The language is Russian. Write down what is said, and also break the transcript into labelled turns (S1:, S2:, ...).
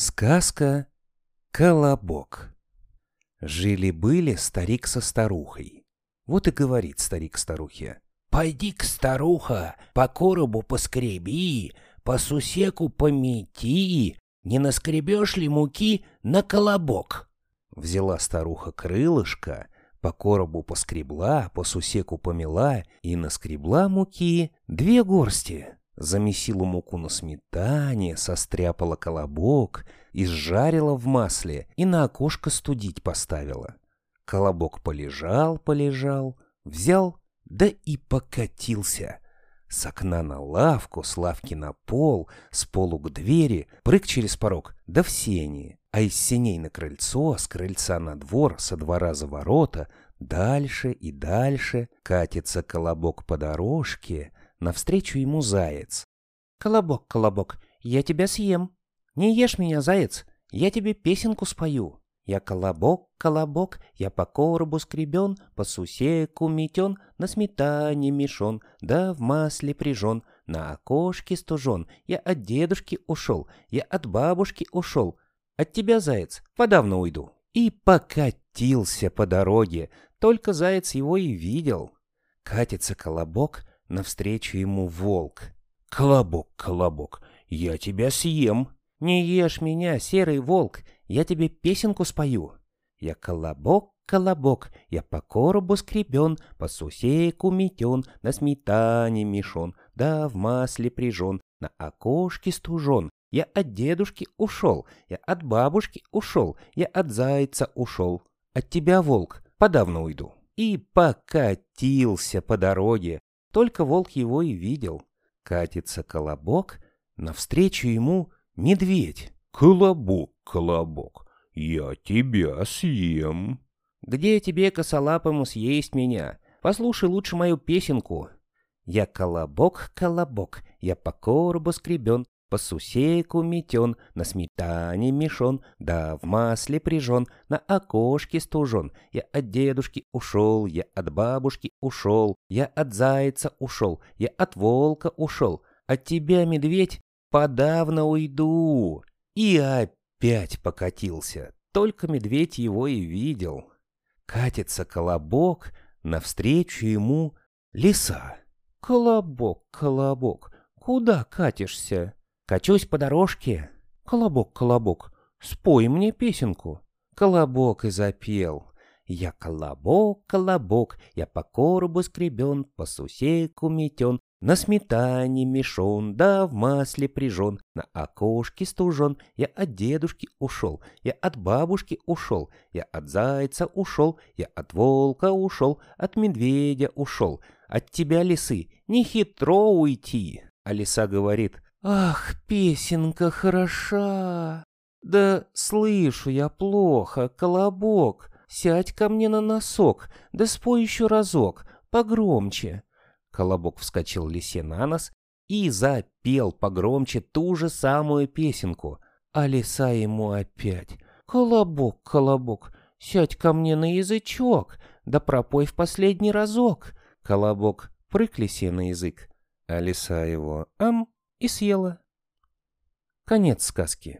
S1: Сказка «Колобок». Жили-были старик со старухой. Вот и говорит старик старухе.
S2: «Пойди-ка, старуха, по коробу поскреби, по сусеку помети, не наскребешь ли муки на колобок?»
S1: Взяла старуха крылышко, по коробу поскребла, по сусеку помела и наскребла муки две горсти замесила муку на сметане, состряпала колобок, изжарила в масле и на окошко студить поставила. Колобок полежал, полежал, взял, да и покатился. С окна на лавку, с лавки на пол, с полу к двери, прыг через порог, да в сени, а из сеней на крыльцо, с крыльца на двор, со двора за ворота, дальше и дальше катится колобок по дорожке, Навстречу ему заяц.
S3: «Колобок, колобок, я тебя съем. Не ешь меня, заяц, я тебе песенку спою. Я колобок, колобок, я по коробу скребен, по сусеку метен, на сметане мешон, да в масле прижен, на окошке стужен. Я от дедушки ушел, я от бабушки ушел. От тебя, заяц, подавно уйду».
S1: И покатился по дороге, только заяц его и видел. Катится колобок, Навстречу ему волк. «Колобок, колобок, я тебя съем!»
S3: «Не ешь меня, серый волк, я тебе песенку спою!» Я колобок, колобок, я по коробу скребен, по сусеку метен, на сметане мешон, да в масле прижен, на окошке стужен. Я от дедушки ушел, я от бабушки ушел, я от зайца ушел. От тебя, волк, подавно уйду. И покатился по дороге, только волк его и видел. Катится колобок, навстречу ему медведь.
S4: «Колобок, колобок, я тебя съем».
S3: «Где тебе, косолапому, съесть меня? Послушай лучше мою песенку». «Я колобок, колобок, я по коробу скребен, по сусеку метен, на сметане мешон, да в масле прижен, на окошке стужен. Я от дедушки ушел, я от бабушки ушел, я от зайца ушел, я от волка ушел. От тебя, медведь, подавно уйду. И опять покатился. Только медведь его и видел. Катится колобок, навстречу ему лиса. «Колобок, колобок, куда катишься?» Качусь по дорожке. Колобок, колобок, спой мне песенку. Колобок и запел. Я колобок, колобок, я по коробу скребен, по сусеку метен, на сметане мешон, да в масле прижен, на окошке стужен. Я от дедушки ушел, я от бабушки ушел, я от зайца ушел, я от волка ушел, от медведя ушел. От тебя, лисы, не хитро уйти. А лиса говорит — Ах, песенка хороша. Да слышу я плохо, колобок. Сядь ко мне на носок, да спой еще разок, погромче. Колобок вскочил лисе на нос и запел погромче ту же самую песенку. А лиса ему опять. «Колобок, колобок, сядь ко мне на язычок, да пропой в последний разок». Колобок прыг лисе на язык, а лиса его «ам» и съела. Конец сказки.